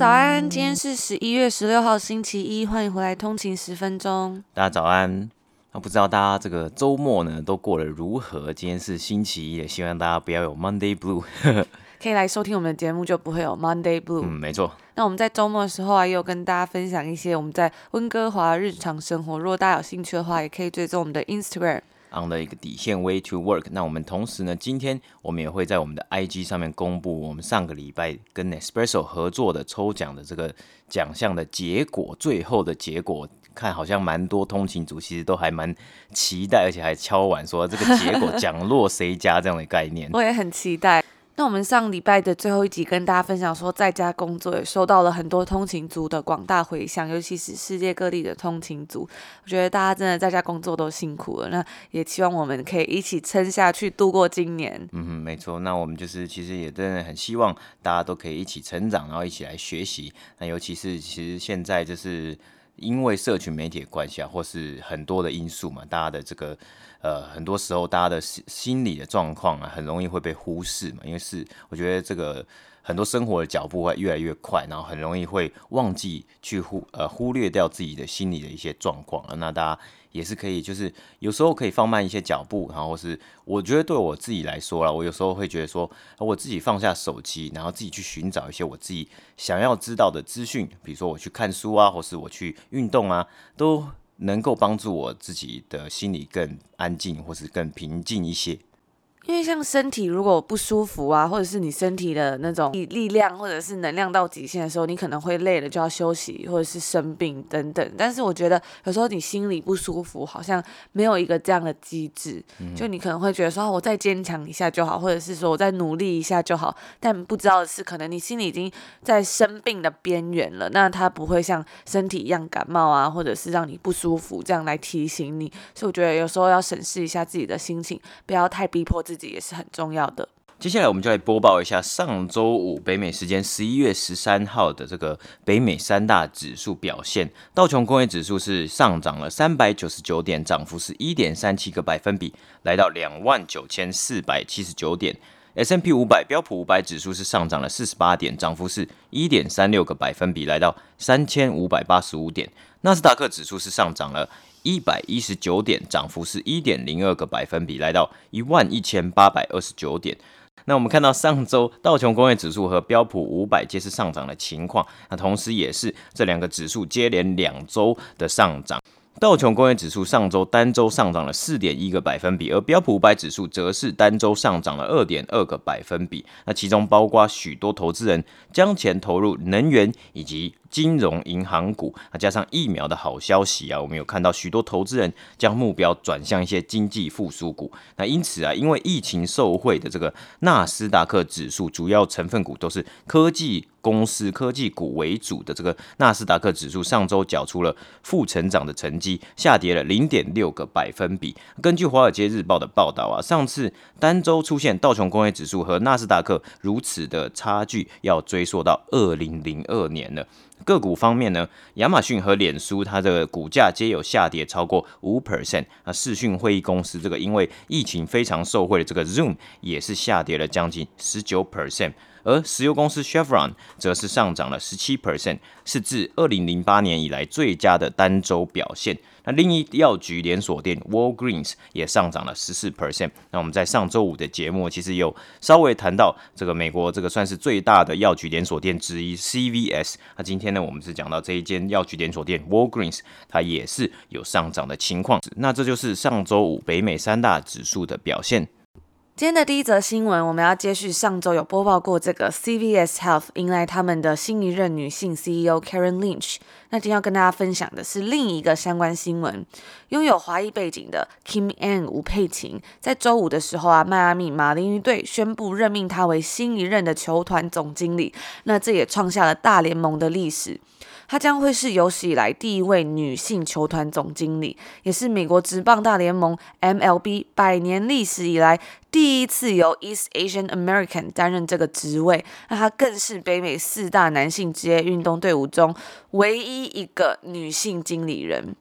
早安，今天是十一月十六号星期一，欢迎回来通勤十分钟。大家早安，那不知道大家这个周末呢都过得如何？今天是星期一，也希望大家不要有 Monday Blue，可以来收听我们的节目，就不会有 Monday Blue。嗯，没错。那我们在周末的时候啊，也有跟大家分享一些我们在温哥华日常生活。如果大家有兴趣的话，也可以追踪我们的 Instagram。On 的一个底线 way to work。那我们同时呢，今天我们也会在我们的 IG 上面公布我们上个礼拜跟 Nespresso 合作的抽奖的这个奖项的结果，最后的结果看好像蛮多通勤族其实都还蛮期待，而且还敲碗说这个结果 奖落谁家这样的概念。我也很期待。那我们上礼拜的最后一集跟大家分享说，在家工作也收到了很多通勤族的广大回响，尤其是世界各地的通勤族。我觉得大家真的在家工作都辛苦了，那也希望我们可以一起撑下去，度过今年。嗯，没错。那我们就是其实也真的很希望大家都可以一起成长，然后一起来学习。那尤其是其实现在就是因为社群媒体的关系啊，或是很多的因素嘛，大家的这个。呃，很多时候大家的心心理的状况啊，很容易会被忽视嘛，因为是我觉得这个很多生活的脚步会越来越快，然后很容易会忘记去忽呃忽略掉自己的心理的一些状况啊。那大家也是可以，就是有时候可以放慢一些脚步，然后是我觉得对我自己来说啦，我有时候会觉得说，我自己放下手机，然后自己去寻找一些我自己想要知道的资讯，比如说我去看书啊，或是我去运动啊，都。能够帮助我自己的心里更安静，或是更平静一些。因为像身体如果不舒服啊，或者是你身体的那种力量或者是能量到极限的时候，你可能会累了就要休息，或者是生病等等。但是我觉得有时候你心里不舒服，好像没有一个这样的机制，就你可能会觉得说，哦，我再坚强一下就好，或者是说我再努力一下就好。但不知道的是，可能你心里已经在生病的边缘了。那它不会像身体一样感冒啊，或者是让你不舒服这样来提醒你。所以我觉得有时候要审视一下自己的心情，不要太逼迫自己。也是很重要的。接下来我们就来播报一下上周五北美时间十一月十三号的这个北美三大指数表现。道琼工业指数是上涨了三百九十九点，涨幅是一点三七个百分比，来到两万九千四百七十九点。S&P 五百标普五百指数是上涨了四十八点，涨幅是一点三六个百分比，来到三千五百八十五点。纳斯达克指数是上涨了。一百一十九点，涨幅是一点零二个百分比，来到一万一千八百二十九点。那我们看到上周道琼工业指数和标普五百皆是上涨的情况，那同时也是这两个指数接连两周的上涨。道琼工业指数上周单周上涨了四点一个百分比，而标普五百指数则是单周上涨了二点二个百分比。那其中包括许多投资人将钱投入能源以及。金融银行股，那加上疫苗的好消息啊，我们有看到许多投资人将目标转向一些经济复苏股。那因此啊，因为疫情受惠的这个纳斯达克指数主要成分股都是科技公司、科技股为主的这个纳斯达克指数，上周缴出了负成长的成绩，下跌了零点六个百分比。根据《华尔街日报》的报道啊，上次单周出现道琼工业指数和纳斯达克如此的差距，要追溯到二零零二年了。个股方面呢，亚马逊和脸书它的股价皆有下跌超过五 percent。那视讯会议公司这个因为疫情非常受惠的这个 Zoom 也是下跌了将近十九 percent。而石油公司 Chevron 则是上涨了十七 percent，是自二零零八年以来最佳的单周表现。那另一药局连锁店 Walgreens 也上涨了十四 percent。那我们在上周五的节目其实有稍微谈到这个美国这个算是最大的药局连锁店之一 CVS。那今天呢，我们是讲到这一间药局连锁店 Walgreens，它也是有上涨的情况。那这就是上周五北美三大指数的表现。今天的第一则新闻，我们要接续上周有播报过这个 CVS Health 迎来他们的新一任女性 CEO Karen Lynch。那今天要跟大家分享的是另一个相关新闻，拥有华裔背景的 Kim Ng 吴佩琴，在周五的时候啊，迈阿密马林鱼队宣布任命她为新一任的球团总经理。那这也创下了大联盟的历史。她将会是有史以来第一位女性球团总经理，也是美国职棒大联盟 MLB 百年历史以来第一次由 East Asian American 担任这个职位。那她更是北美四大男性职业运动队伍中唯一一个女性经理人。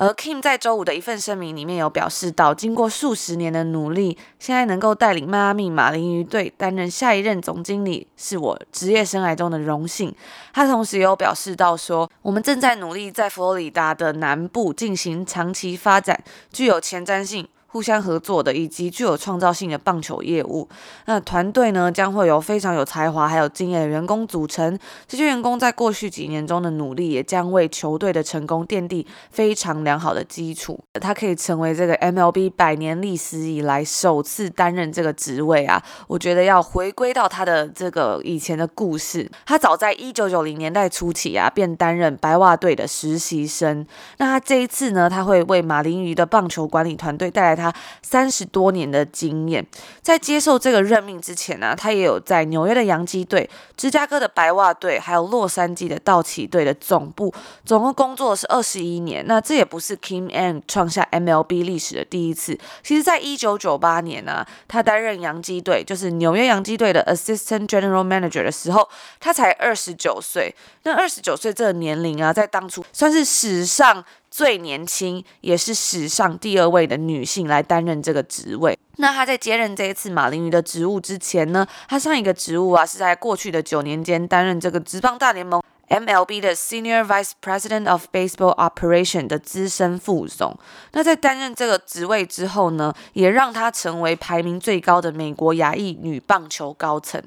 而 Kim 在周五的一份声明里面有表示到，经过数十年的努力，现在能够带领迈阿密马林鱼队担任下一任总经理，是我职业生涯中的荣幸。他同时也有表示到说，我们正在努力在佛罗里达的南部进行长期发展，具有前瞻性。互相合作的以及具有创造性的棒球业务，那团队呢，将会由非常有才华还有经验的员工组成。这些员工在过去几年中的努力，也将为球队的成功奠定非常良好的基础。他可以成为这个 MLB 百年历史以来首次担任这个职位啊！我觉得要回归到他的这个以前的故事，他早在一九九零年代初期啊，便担任白袜队的实习生。那他这一次呢，他会为马林鱼的棒球管理团队带来他三十多年的经验，在接受这个任命之前呢、他也有在纽约的洋基队、芝加哥的白袜队，还有洛杉矶的道奇队的总部，总共工作是二十一年。那这也不是 Kim Ng 创下 MLB 历史的第一次。其实，在一九九八年呢、他担任洋基队，就是纽约洋基队的 Assistant General Manager 的时候，他才二十九岁。那二十九岁这个年龄啊，在当初算是史上。最年轻，也是史上第二位的女性来担任这个职位。那她在接任这一次马林鱼的职务之前呢，她上一个职务啊是在过去的九年间担任这个职棒大联盟。MLB 的 Senior Vice President of Baseball Operation 的资深副总，那在担任这个职位之后呢，也让他成为排名最高的美国亚裔女棒球高层。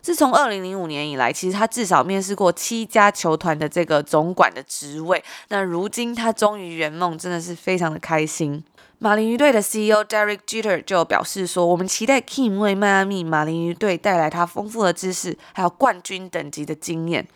自从二零零五年以来，其实他至少面试过七家球团的这个总管的职位。那如今他终于圆梦，真的是非常的开心。马林鱼队的 CEO Derek Jeter 就表示说：“我们期待 Kim 为迈阿密马林鱼队带来他丰富的知识，还有冠军等级的经验。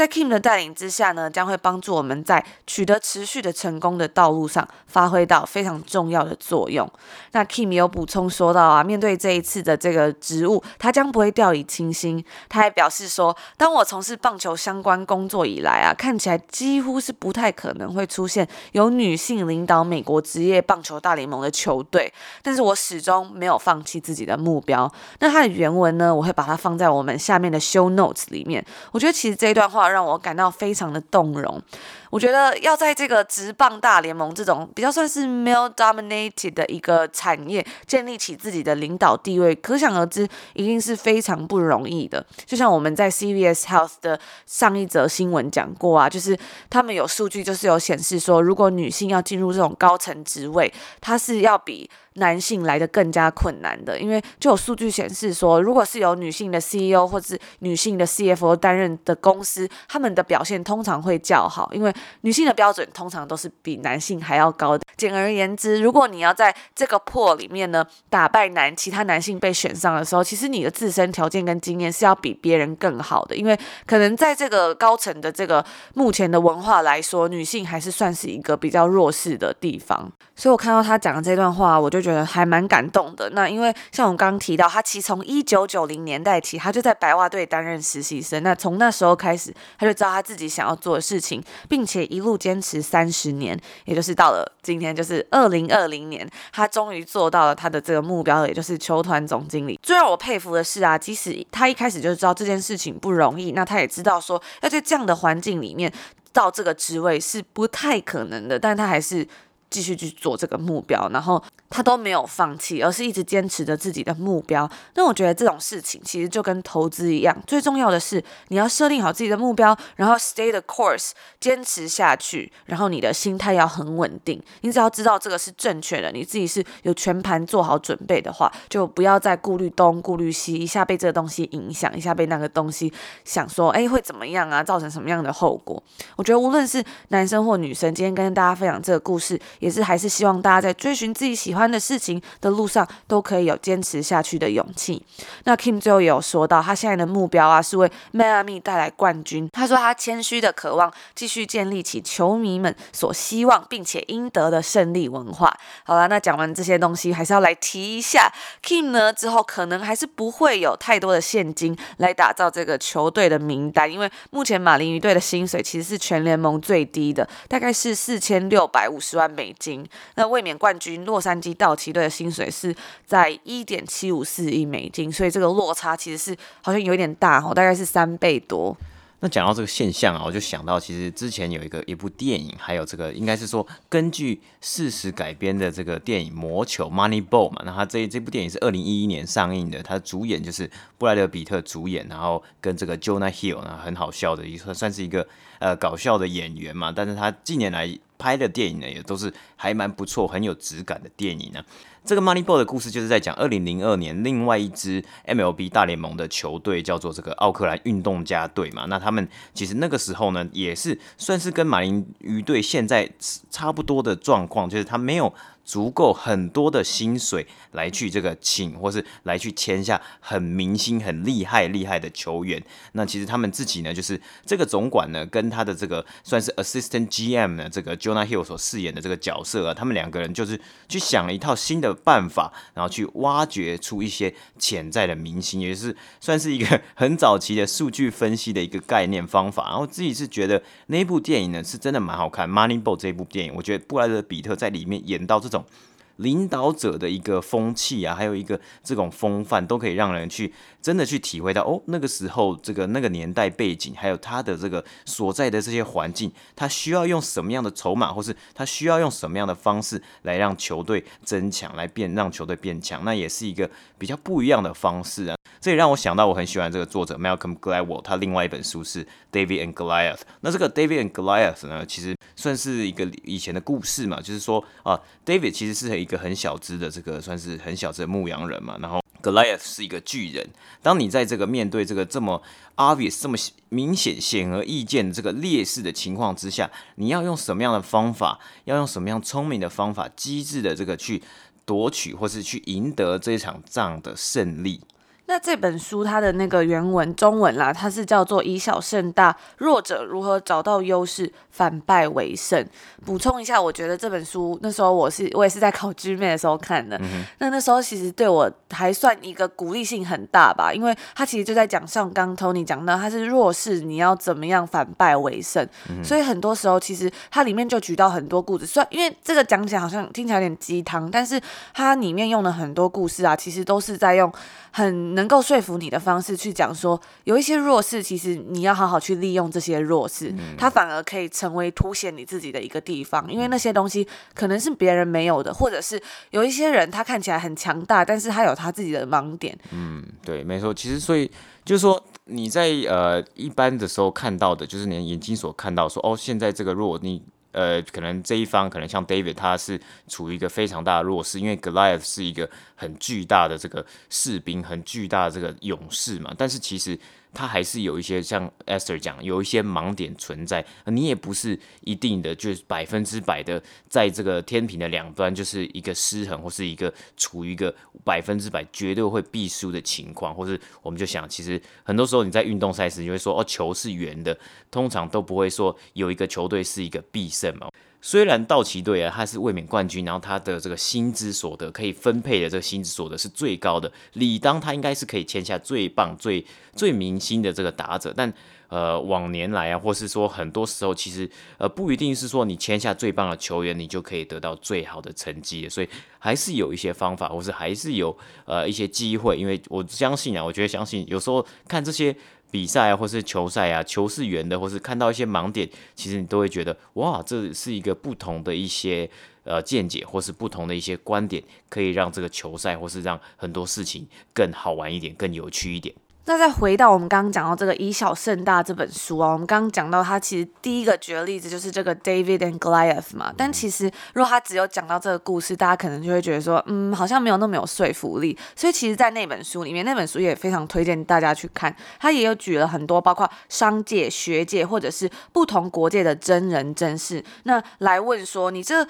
在 Kim 的带领之下呢，将会帮助我们在取得持续的成功的道路上发挥到非常重要的作用。”那 Kim 有补充说到啊，面对这一次的这个职务，他将不会掉以轻心。他还表示说：“当我从事棒球相关工作以来啊，看起来几乎是不太可能会出现有女性领导美国职业棒球大。”大联盟的球队，但是我始终没有放弃自己的目标。那他的原文呢？我会把它放在我们下面的 show notes 里面。我觉得其实这一段话让我感到非常的动容。我觉得要在这个职棒大联盟这种比较算是 male dominated 的一个产业建立起自己的领导地位，可想而知，一定是非常不容易的。就像我们在 CVS Health 的上一则新闻讲过啊，就是他们有数据，就是有显示说，如果女性要进入这种高层职位，它是要比男性来得更加困难的，因为就有数据显示说，如果是由女性的 CEO 或是女性的 CFO 担任的公司，他们的表现通常会较好，因为女性的标准通常都是比男性还要高的。简而言之，如果你要在这个破里面呢，打败男其他男性被选上的时候，其实你的自身条件跟经验是要比别人更好的，因为可能在这个高层的这个目前的文化来说，女性还是算是一个比较弱势的地方。所以我看到他讲的这段话，我就觉得。还蛮感动的。那因为像我刚刚提到，他其实从一九九零年代起，他就在白袜队担任实习生。那从那时候开始，他就知道他自己想要做的事情，并且且一路坚持三十年，也就是到了今天，就是二零二零年，他终于做到了他的这个目标，也就是球团总经理。最让我佩服的是啊，即使他一开始就知道这件事情不容易，那他也知道说要在这样的环境里面到这个职位是不太可能的，但他还是继续去做这个目标，然后。他都没有放弃，而是一直坚持着自己的目标。那我觉得这种事情其实就跟投资一样，最重要的是你要设定好自己的目标，然后 stay the course，坚持下去，然后你的心态要很稳定。你只要知道这个是正确的，你自己是有全盘做好准备的话，就不要再顾虑东顾虑西，一下被这个东西影响，一下被那个东西想说，哎，会怎么样啊？造成什么样的后果？我觉得无论是男生或女生，今天跟大家分享这个故事，也是还是希望大家在追寻自己喜欢。欢的事情的路上都可以有坚持下去的勇气。那 Kim 最后也有说到，他现在的目标啊是为迈阿密带来冠军。他说他谦虚的渴望继续建立起球迷们所希望并且应得的胜利文化。好了，那讲完这些东西，还是要来提一下 Kim 呢，之后可能还是不会有太多的现金来打造这个球队的名单，因为目前马林鱼队的薪水其实是全联盟最低的，大概是四千六百五十万美金。那卫冕冠军洛杉矶道奇队的薪水是在一点七五四亿美金，所以这个落差其实是好像有点大哦，大概是三倍多。那讲到这个现象啊，我就想到，其实之前有一个一部电影，还有这个应该是说根据事实改编的这个电影《魔球》（Moneyball） 嘛。那他这这部电影是二零一一年上映的，他主演就是布莱德彼特主演，然后跟这个 Jonah Hill 呢很好笑的一个算是一个呃搞笑的演员嘛。但是他近年来拍的电影呢，也都是还蛮不错、很有质感的电影呢。这个 Moneyball 的故事就是在讲二零零二年另外一支 MLB 大联盟的球队叫做这个奥克兰运动家队嘛，那他们其实那个时候呢也是算是跟马林鱼队现在差不多的状况，就是他没有。足够很多的薪水来去这个请，或是来去签下很明星、很厉害、厉害的球员。那其实他们自己呢，就是这个总管呢，跟他的这个算是 assistant GM 呢，这个 Jonah Hill 所饰演的这个角色啊，他们两个人就是去想了一套新的办法，然后去挖掘出一些潜在的明星，也是算是一个很早期的数据分析的一个概念方法。然后自己是觉得那部电影呢，是真的蛮好看。Moneyball 这部电影，我觉得布莱德彼特在里面演到这种。懂。领导者的一个风气啊，还有一个这种风范，都可以让人去真的去体会到哦，那个时候这个那个年代背景，还有他的这个所在的这些环境，他需要用什么样的筹码，或是他需要用什么样的方式来让球队增强，来变让球队变强，那也是一个比较不一样的方式啊。这也让我想到我很喜欢这个作者 Malcolm Gladwell，他另外一本书是 David and Goliath。那这个 David and Goliath 呢，其实算是一个以前的故事嘛，就是说啊，David 其实是一一个很小只的这个算是很小只的牧羊人嘛，然后 Goliath 是一个巨人。当你在这个面对这个这么 obvious、这么明显、显而易见的这个劣势的情况之下，你要用什么样的方法，要用什么样聪明的方法、机智的这个去夺取或是去赢得这场仗的胜利。那这本书它的那个原文中文啦，它是叫做“以小胜大，弱者如何找到优势，反败为胜”。补充一下，我觉得这本书那时候我是我也是在考 GMAT 的时候看的，嗯、那那时候其实对我还算一个鼓励性很大吧，因为它其实就在讲像刚 Tony 讲到，它是弱势，你要怎么样反败为胜。嗯、所以很多时候其实它里面就举到很多故事，虽然因为这个讲起来好像听起来有点鸡汤，但是它里面用的很多故事啊，其实都是在用很。能够说服你的方式去讲说，有一些弱势，其实你要好好去利用这些弱势，嗯、它反而可以成为凸显你自己的一个地方，因为那些东西可能是别人没有的，或者是有一些人他看起来很强大，但是他有他自己的盲点。嗯，对，没错。其实所以就是说你在呃一般的时候看到的，就是你眼睛所看到说，哦，现在这个弱你。呃，可能这一方可能像 David，他是处于一个非常大的弱势，因为 Goliath 是一个很巨大的这个士兵，很巨大的这个勇士嘛。但是其实他还是有一些像 Esther 讲，有一些盲点存在。你也不是一定的，就是百分之百的在这个天平的两端，就是一个失衡，或是一个处于一个百分之百绝对会必输的情况。或是我们就想，其实很多时候你在运动赛事，你会说哦，球是圆的，通常都不会说有一个球队是一个必胜嘛。虽然道奇队啊，他是卫冕冠军，然后他的这个薪资所得可以分配的这个薪资所得是最高的，理当他应该是可以签下最棒、最最明星的这个打者。但呃，往年来啊，或是说很多时候，其实呃不一定是说你签下最棒的球员，你就可以得到最好的成绩。所以还是有一些方法，或是还是有呃一些机会。因为我相信啊，我觉得相信有时候看这些。比赛啊，或是球赛啊，球是圆的，或是看到一些盲点，其实你都会觉得，哇，这是一个不同的一些呃见解，或是不同的一些观点，可以让这个球赛，或是让很多事情更好玩一点，更有趣一点。那再回到我们刚刚讲到这个以小胜大这本书啊，我们刚刚讲到他其实第一个举的例子就是这个 David and Goliath 嘛，但其实如果他只有讲到这个故事，大家可能就会觉得说，嗯，好像没有那么有说服力。所以其实，在那本书里面，那本书也非常推荐大家去看，他也有举了很多包括商界、学界或者是不同国界的真人真事，那来问说你这。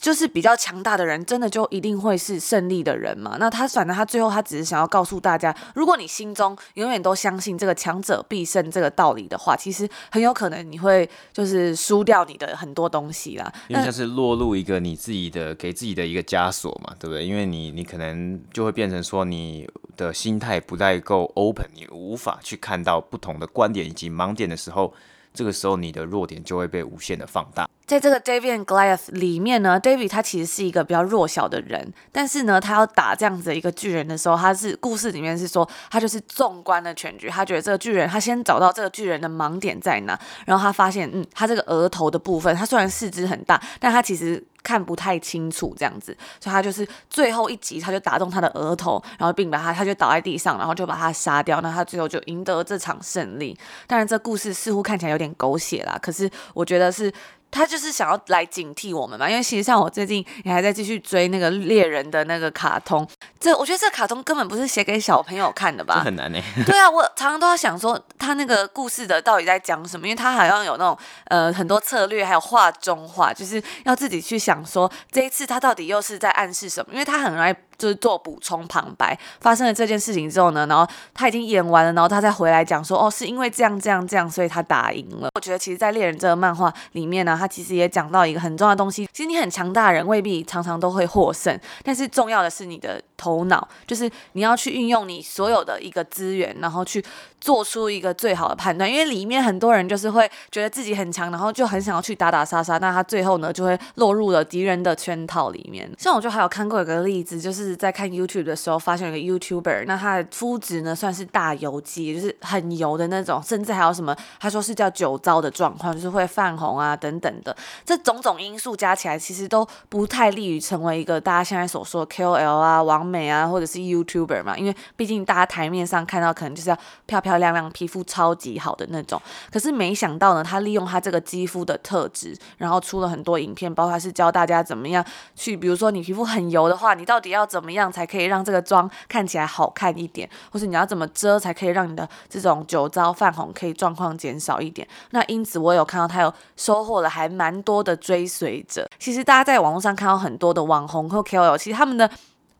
就是比较强大的人，真的就一定会是胜利的人嘛？那他反正他最后他只是想要告诉大家，如果你心中永远都相信这个强者必胜这个道理的话，其实很有可能你会就是输掉你的很多东西啦。因为像是落入一个你自己的给自己的一个枷锁嘛，对不对？因为你你可能就会变成说你的心态不太够 open，你无法去看到不同的观点以及盲点的时候。这个时候，你的弱点就会被无限的放大。在这个 David and Goliath 里面呢，David 他其实是一个比较弱小的人，但是呢，他要打这样子一个巨人的时候，他是故事里面是说，他就是纵观了全局，他觉得这个巨人，他先找到这个巨人的盲点在哪，然后他发现，嗯，他这个额头的部分，他虽然四肢很大，但他其实。看不太清楚这样子，所以他就是最后一集，他就打中他的额头，然后并把他，他就倒在地上，然后就把他杀掉。那他最后就赢得这场胜利。当然，这故事似乎看起来有点狗血啦，可是我觉得是。他就是想要来警惕我们嘛，因为其实像我最近也还在继续追那个猎人的那个卡通，这我觉得这卡通根本不是写给小朋友看的吧？很难呢。对啊，我常常都要想说他那个故事的到底在讲什么，因为他好像有那种呃很多策略，还有画中画，就是要自己去想说这一次他到底又是在暗示什么，因为他很爱。就是做补充旁白，发生了这件事情之后呢，然后他已经演完了，然后他再回来讲说，哦，是因为这样这样这样，所以他打赢了。我觉得其实，在猎人这个漫画里面呢，他其实也讲到一个很重要的东西，其实你很强大的人未必常常都会获胜，但是重要的是你的头脑，就是你要去运用你所有的一个资源，然后去做出一个最好的判断。因为里面很多人就是会觉得自己很强，然后就很想要去打打杀杀，那他最后呢就会落入了敌人的圈套里面。像我就还有看过一个例子，就是。是在看 YouTube 的时候，发现一个 YouTuber，那他的肤质呢算是大油肌，就是很油的那种，甚至还有什么，他说是叫酒糟的状况，就是会泛红啊等等的，这种种因素加起来，其实都不太利于成为一个大家现在所说的 KOL 啊、网美啊，或者是 YouTuber 嘛，因为毕竟大家台面上看到可能就是要漂漂亮亮、皮肤超级好的那种，可是没想到呢，他利用他这个肌肤的特质，然后出了很多影片，包括是教大家怎么样去，比如说你皮肤很油的话，你到底要怎怎么样才可以让这个妆看起来好看一点？或是你要怎么遮才可以让你的这种酒糟泛红可以状况减少一点？那因此我有看到他有收获了还蛮多的追随者。其实大家在网络上看到很多的网红和 KOL，其实他们的。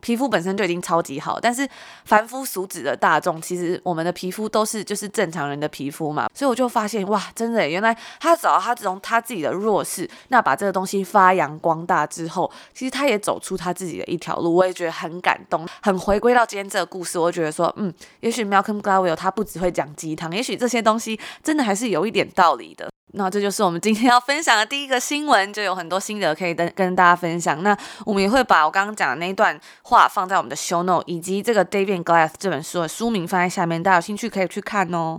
皮肤本身就已经超级好，但是凡夫俗子的大众，其实我们的皮肤都是就是正常人的皮肤嘛，所以我就发现哇，真的，原来他找到他这种他自己的弱势，那把这个东西发扬光大之后，其实他也走出他自己的一条路，我也觉得很感动，很回归到今天这个故事，我觉得说，嗯，也许 Malcolm Gladwell 他不只会讲鸡汤，也许这些东西真的还是有一点道理的。那这就是我们今天要分享的第一个新闻，就有很多心得可以跟跟大家分享。那我们也会把我刚刚讲的那一段话放在我们的 show note，以及这个 David Glass 这本书的书名放在下面，大家有兴趣可以去看哦。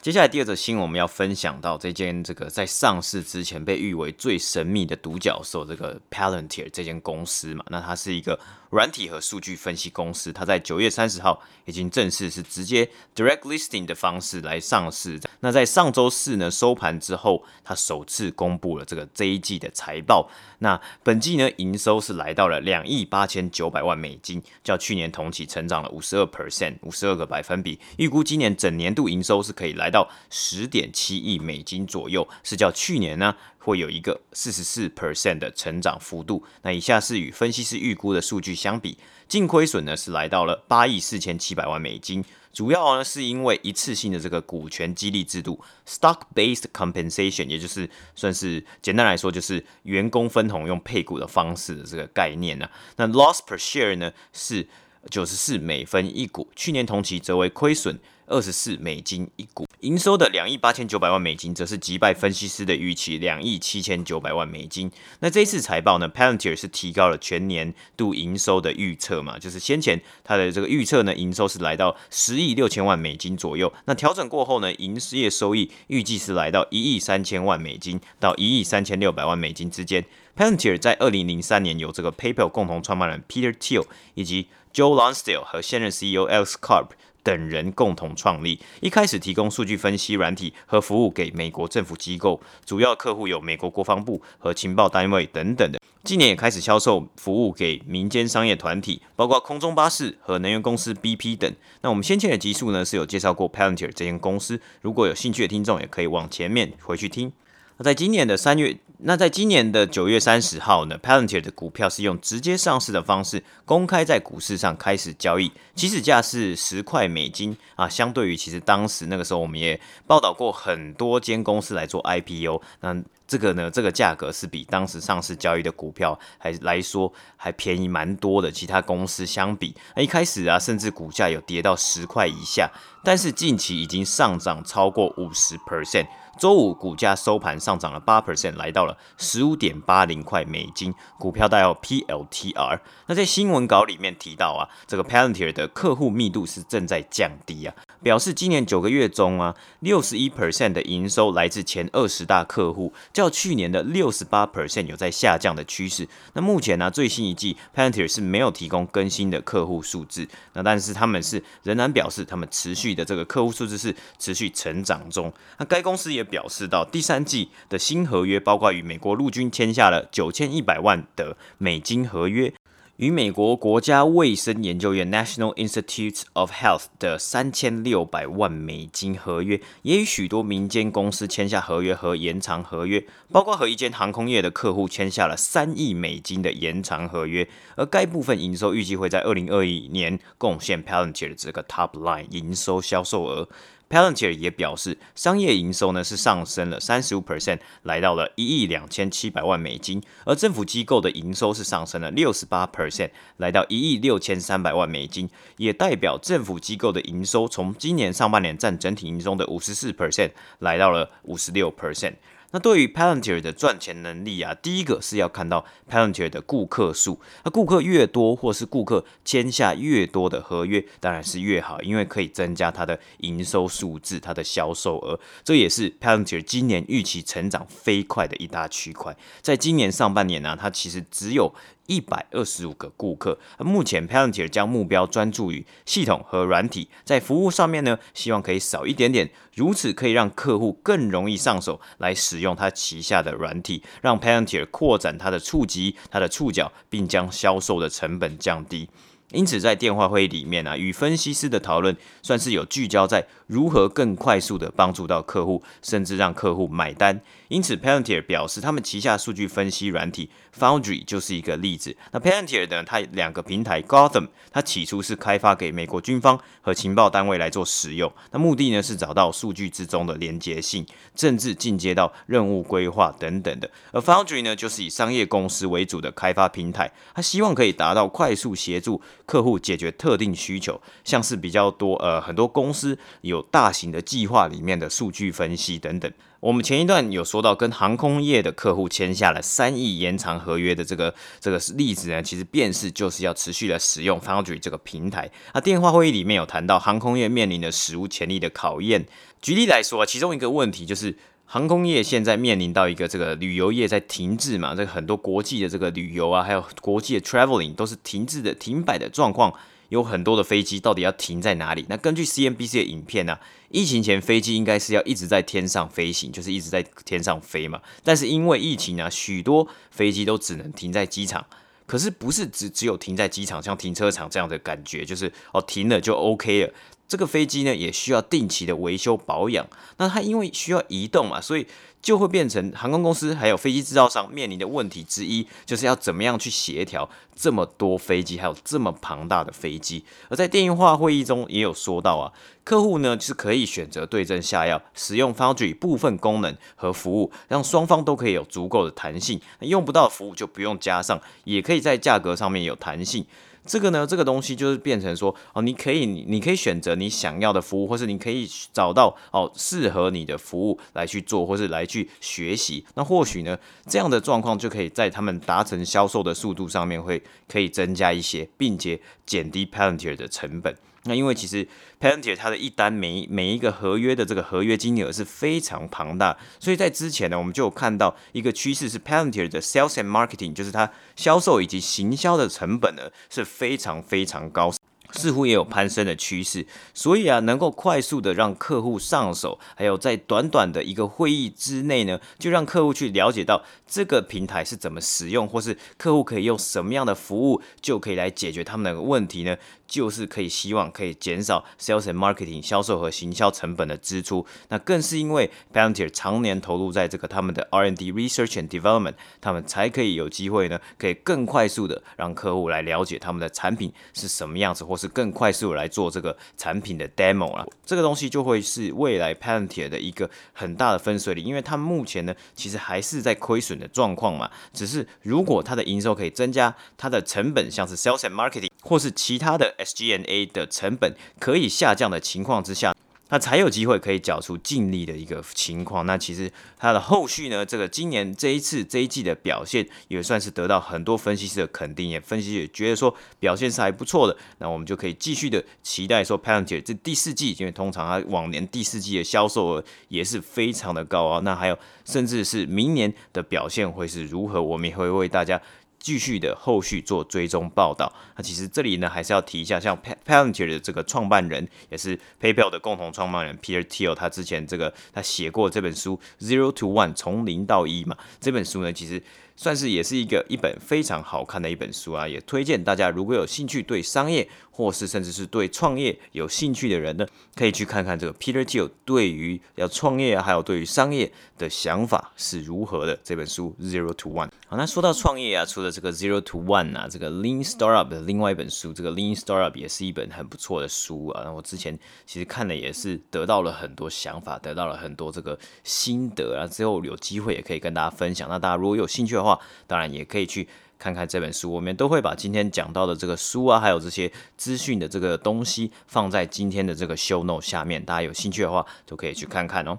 接下来第二则新闻，我们要分享到这间这个在上市之前被誉为最神秘的独角兽，这个 Palantir 这间公司嘛，那它是一个。软体和数据分析公司，它在九月三十号已经正式是直接 direct listing 的方式来上市。那在上周四呢收盘之后，它首次公布了这个这一季的财报。那本季呢营收是来到了两亿八千九百万美金，较去年同期成长了五十二 percent，五十二个百分比。预估今年整年度营收是可以来到十点七亿美金左右，是较去年呢。会有一个四十四 percent 的成长幅度。那以下是与分析师预估的数据相比，净亏损呢是来到了八亿四千七百万美金，主要呢是因为一次性的这个股权激励制度 （stock-based compensation），也就是算是简单来说就是员工分红用配股的方式的这个概念呢、那 loss per share 呢是九十四美分一股，去年同期则为亏损。二十四美金一股，营收的两亿八千九百万美金，则是击败分析师的预期两亿七千九百万美金。那这一次财报呢，Palantir 是提高了全年度营收的预测嘛，就是先前它的这个预测呢，营收是来到十亿六千万美金左右。那调整过后呢，营业收益预计是来到一亿三千万美金到一亿三千六百万美金之间。Palantir 在二零零三年由这个 PayPal 共同创办人 Peter Thiel 以及 Joe Lonsdale 和现任 CEO Alex Karp 等人共同创立，一开始提供数据分析软体和服务给美国政府机构，主要客户有美国国防部和情报单位等等的。今年也开始销售服务给民间商业团体，包括空中巴士和能源公司 BP 等。那我们先前的集数呢是有介绍过 Palantir 这间公司，如果有兴趣的听众也可以往前面回去听。在今年的三月那在今年的九月三十号呢，Palantir 的股票是用直接上市的方式公开在股市上开始交易，起始价是十块美金啊。相对于其实当时那个时候，我们也报道过很多间公司来做 IPO，那这个呢，这个价格是比当时上市交易的股票还来说还便宜蛮多的。其他公司相比，那一开始啊，甚至股价有跌到十块以下，但是近期已经上涨超过五十 percent。周五股价收盘上涨了八 percent，来到了十五点八零块美金，股票代号 PLTR。那在新闻稿里面提到啊，这个 Palantir 的客户密度是正在降低啊，表示今年九个月中啊，六十一 percent 的营收来自前二十大客户，较去年的六十八 percent 有在下降的趋势。那目前呢、最新一季 Palantir 是没有提供更新的客户数字，那但是他们是仍然表示他们持续的这个客户数字是持续成长中。那该公司也表示到第三季的新合约，包括与美国陆军签下了九千一百万的美金合约，与美国国家卫生研究院 National Institutes of Health 的三千六百万美金合约，也与许多民间公司签下合约和延长合约，包括和一间航空业的客户签下了三亿美金的延长合约，而该部分营收预计会在二零二一年贡献 Palantir 的这个 Top Line 营收销售额。Palantir 也表示，商业营收呢是上升了三十五 percent，来到了一亿两千七百万美金，而政府机构的营收是上升了六十八 percent，来到一亿六千三百万美金，也代表政府机构的营收从今年上半年占整体营收的五十四 percent，来到了五十六 percent。那对于 Palantir 的赚钱能力啊，第一个是要看到 Palantir 的顾客数，那顾客越多，或是顾客签下越多的合约，当然是越好，因为可以增加它的营收数字，它的销售额，这也是 Palantir 今年预期成长飞快的一大区块。在今年上半年呢、它其实只有一百二十五个顾客。目前 Palantir 将目标专注于系统和软体，在服务上面呢，希望可以少一点点，如此可以让客户更容易上手来使用它旗下的软体，让 Palantir 扩展它的触及、它的触角，并将销售的成本降低。因此，在电话会议里面啊，与分析师的讨论算是有聚焦在如何更快速的帮助到客户，甚至让客户买单。因此，Palantir 表示，他们旗下数据分析软体 Foundry 就是一个例子。那 Palantir 呢，它两个平台 Gotham，它起初是开发给美国军方和情报单位来做使用。那目的呢，是找到数据之中的连结性，甚至进阶到任务规划等等的。而 Foundry 呢，就是以商业公司为主的开发平台，它希望可以达到快速协助。客户解决特定需求，像是比较多呃很多公司有大型的计划里面的数据分析等等。我们前一段有说到跟航空业的客户签下了三亿延长合约的这个这个例子呢，其实便是就是要持续的使用 Foundry 这个平台。那电话会议里面有谈到航空业面临的史无前例的考验。举例来说，其中一个问题就是。航空业现在面临到一个这个旅游业在停滞嘛，这个很多国际的这个旅游啊，还有国际的 traveling 都是停滞的、停摆的状况，有很多的飞机到底要停在哪里？那根据 CNBC 的影片呢、疫情前飞机应该是要一直在天上飞行，就是一直在天上飞嘛。但是因为疫情呢、啊，许多飞机都只能停在机场。可是不是只只有停在机场，像停车场这样的感觉，就是哦停了就 OK 了。这个飞机呢也需要定期的维修保养。那它因为需要移动嘛，所以就会变成航空公司还有飞机制造商面临的问题之一，就是要怎么样去协调这么多飞机，还有这么庞大的飞机。而在电话会议中也有说到啊，客户呢是可以选择对症下药，使用 Foundry 部分功能和服务，让双方都可以有足够的弹性。那用不到的服务就不用加上，也可以在价格上面有弹性。这个呢，这个东西就是变成说，哦，你可以，你可以选择你想要的服务，或是你可以找到哦适合你的服务来去做，或是来去学习。那或许呢，这样的状况就可以在他们达成销售的速度上面会可以增加一些，并且减低 Palantir 的成本。那因为其实 p a n t e r 它的一单每每一个合约的这个合约金额是非常庞大，所以在之前呢，我们就有看到一个趋势是 p a n t e r 的 Sales and Marketing，就是它销售以及行销的成本呢是非常非常高。似乎也有攀升的趋势，所以啊，能够快速的让客户上手，还有在短短的一个会议之内呢，就让客户去了解到这个平台是怎么使用，或是客户可以用什么样的服务就可以来解决他们的问题呢？就是可以希望可以减少 sales and marketing 销售和行销成本的支出。那更是因为 Palantir 常年投入在这个他们的 R&D research and development，他们才可以有机会呢，可以更快速的让客户来了解他们的产品是什么样子，或是更快速来做这个产品的 demo 啦。这个东西就会是未来 Palantir 的一个很大的分水岭，因为他们目前呢，其实还是在亏损的状况嘛。只是如果它的营收可以增加，它的成本像是 sales and marketing 或是其他的 SGNA 的成本可以下降的情况之下。那才有机会可以缴出净利的一个情况。那其实它的后续呢，这个今年这一次这一季的表现也算是得到很多分析师的肯定，也分析师也觉得说表现是还不错的。那我们就可以继续的期待说，Palantir 这第四季，因为通常它往年第四季的销售额也是非常的高啊。那还有甚至是明年的表现会是如何，我们也会为大家。继续的后续做追踪报道。那其实这里呢，还是要提一下，像 Palantir 的这个创办人，也是 PayPal 的共同创办人 Peter Thiel，他之前这个他写过这本书 Zero to One，从零到一嘛。这本书呢，其实。算是也是一个一本非常好看的一本书啊，也推荐大家如果有兴趣对商业或是甚至是对创业有兴趣的人呢，可以去看看这个 Peter Thiel 对于要创业，还有对于商业的想法是如何的这本书 Zero to One。好，那说到创业啊，除了这个 Zero to One 啊，这个 Lean Startup 的另外一本书，这个 Lean Startup 也是一本很不错的书啊。那我之前其实看了也是得到了很多想法，得到了很多这个心得啊。之后有机会也可以跟大家分享。那大家如果有兴趣的话，当然也可以去看看这本书，我们都会把今天讲到的这个书啊，还有这些资讯的这个东西放在今天的这个 show note 下面，大家有兴趣的话就可以去看看哦。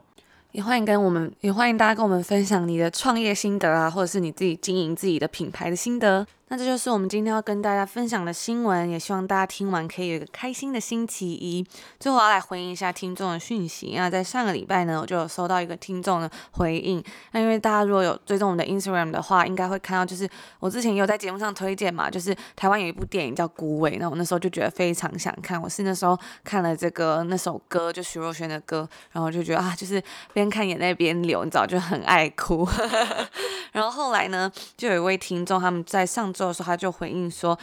也欢迎跟我们，也欢迎大家跟我们分享你的创业心得啊，或者是你自己经营自己的品牌的心得。那这就是我们今天要跟大家分享的新闻，也希望大家听完可以有一个开心的星期一。最后我要来回应一下听众的讯息。那在上个礼拜呢，我就有收到一个听众的回应。那因为大家如果有追踪我们的 Instagram 的话，应该会看到，就是我之前有在节目上推荐嘛，就是台湾有一部电影叫《孤味》，那我那时候就觉得非常想看。我是那时候看了这个那首歌，就徐若瑄的歌，然后就觉得啊，就是边看眼泪边流，你知道，就很爱哭。然后后来呢，就有一位听众他们在上周。的时候，他就回应说。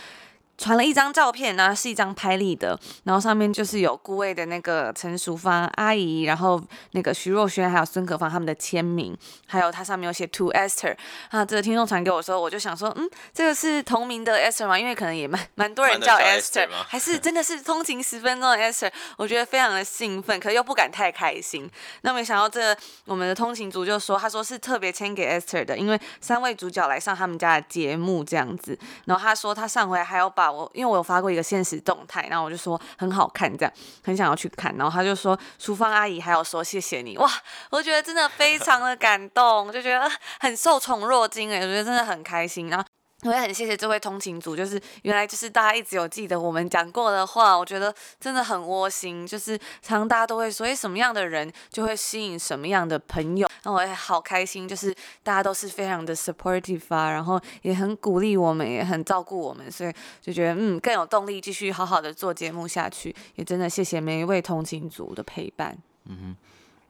传了一张照片，然后是一张拍立得，然后上面就是有顾魏的那个陈淑芳阿姨，然后那个徐若瑄还有孙可芳他们的签名，还有它上面有写 To Esther 啊，这个听众传给我说，我就想说，嗯，这个是同名的 Esther 吗？因为可能也蛮蛮多人叫 Esther，还是真的是通勤十分钟的 Esther？我觉得非常的兴奋，可是又不敢太开心。那没想到这个、我们的通勤族就说，他说是特别签给 Esther 的，因为三位主角来上他们家的节目这样子，然后他说他上回还要把。我因为我有发过一个现实动态，然后我就说很好看，这样很想要去看，然后他就说淑芳阿姨还有说谢谢你，哇，我觉得真的非常的感动，就觉得很受宠若惊哎，我觉得真的很开心，然后。我也很谢谢这位通勤族，就是原来就是大家一直有记得我们讲过的话，我觉得真的很窝心。就是常常大家都会说，诶，什么样的人就会吸引什么样的朋友，那我也好开心，就是大家都是非常的 supportive 啊，然后也很鼓励我们，也很照顾我们，所以就觉得嗯更有动力继续好好的做节目下去。也真的谢谢每一位通勤族的陪伴。嗯哼。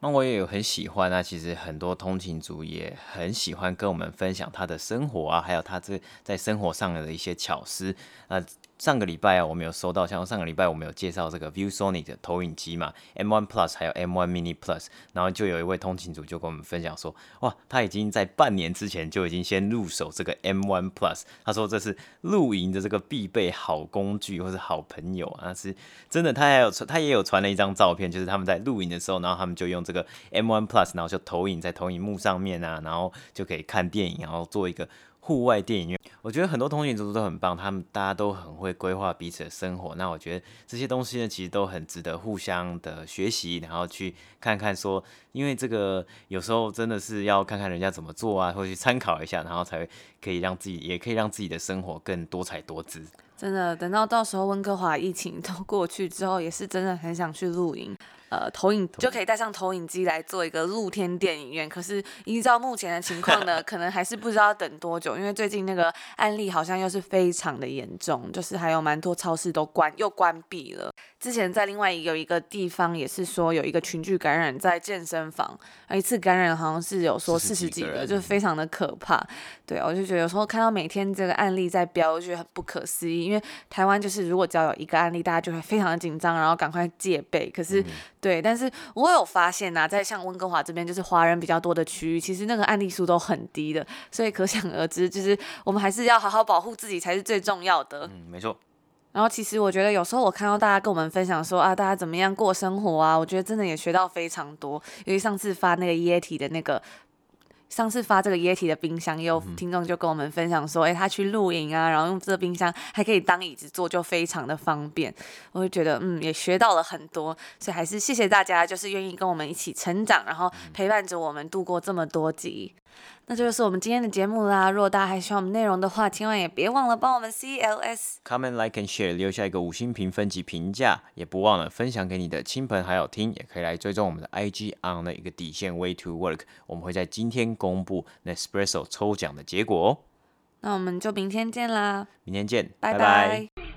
那我也有很喜欢啊，其实很多通勤族也很喜欢跟我们分享他的生活啊，还有他这在生活上的一些巧思啊。上个礼拜啊，我们有收到，像上个礼拜我们有介绍这个 ViewSonic 的投影机嘛，M1 Plus 还有 M1 Mini Plus，然后就有一位通勤族就跟我们分享说，哇，他已经在半年之前就已经先入手这个 M1 Plus，他说这是露营的这个必备好工具或是好朋友啊，是真的，他还有他也有传了一张照片，就是他们在露营的时候，然后他们就用这个 M1 Plus，然后就投影在投影幕上面啊，然后就可以看电影，然后做一个。户外电影院，我觉得很多通勤族都很棒，他们大家都很会规划彼此的生活。那我觉得这些东西呢，其实都很值得互相的学习，然后去看看说，因为这个有时候真的是要看看人家怎么做啊，或去参考一下，然后才可以让自己，也可以让自己的生活更多彩多姿。真的，等到到时候温哥华疫情都过去之后，也是真的很想去露营。呃投影，就可以带上投影机来做一个露天电影院。可是依照目前的情况呢，可能还是不知道等多久，因为最近那个案例好像又是非常的严重，就是还有蛮多超市都关又关闭了。之前在另外有一个地方也是说有一个群聚感染在健身房，一次感染好像是有说四十几个，就非常的可怕。对，我就觉得有时候看到每天这个案例在飙，我觉得很不可思议，因为台湾就是如果只要有一个案例，大家就会非常的紧张，然后赶快戒备。可是，嗯、对，但是我有发现呐、啊，在像温哥华这边，就是华人比较多的区域，其实那个案例数都很低的，所以可想而知，就是我们还是要好好保护自己才是最重要的。嗯，没错。然后其实我觉得有时候我看到大家跟我们分享说啊，大家怎么样过生活啊，我觉得真的也学到非常多。因为上次发那个液体的那个。上次发这个液体的冰箱，也有听众就跟我们分享说，诶、欸，他去露营啊，然后用这个冰箱还可以当椅子坐，就非常的方便。我就觉得，嗯，也学到了很多，所以还是谢谢大家，就是愿意跟我们一起成长，然后陪伴着我们度过这么多集。那这就是我们今天的节目啦。如果大家还喜欢我们内容的话，千万也别忘了帮我们 CLS comment like and share 留下一个五星评分及评价，也不忘了分享给你的亲朋好友听，也可以来追踪我们的 IG on 的一个底线 way to work。我们会在今天公布 Nespresso 抽奖的结果哦。那我们就明天见啦！明天见，拜拜。拜拜。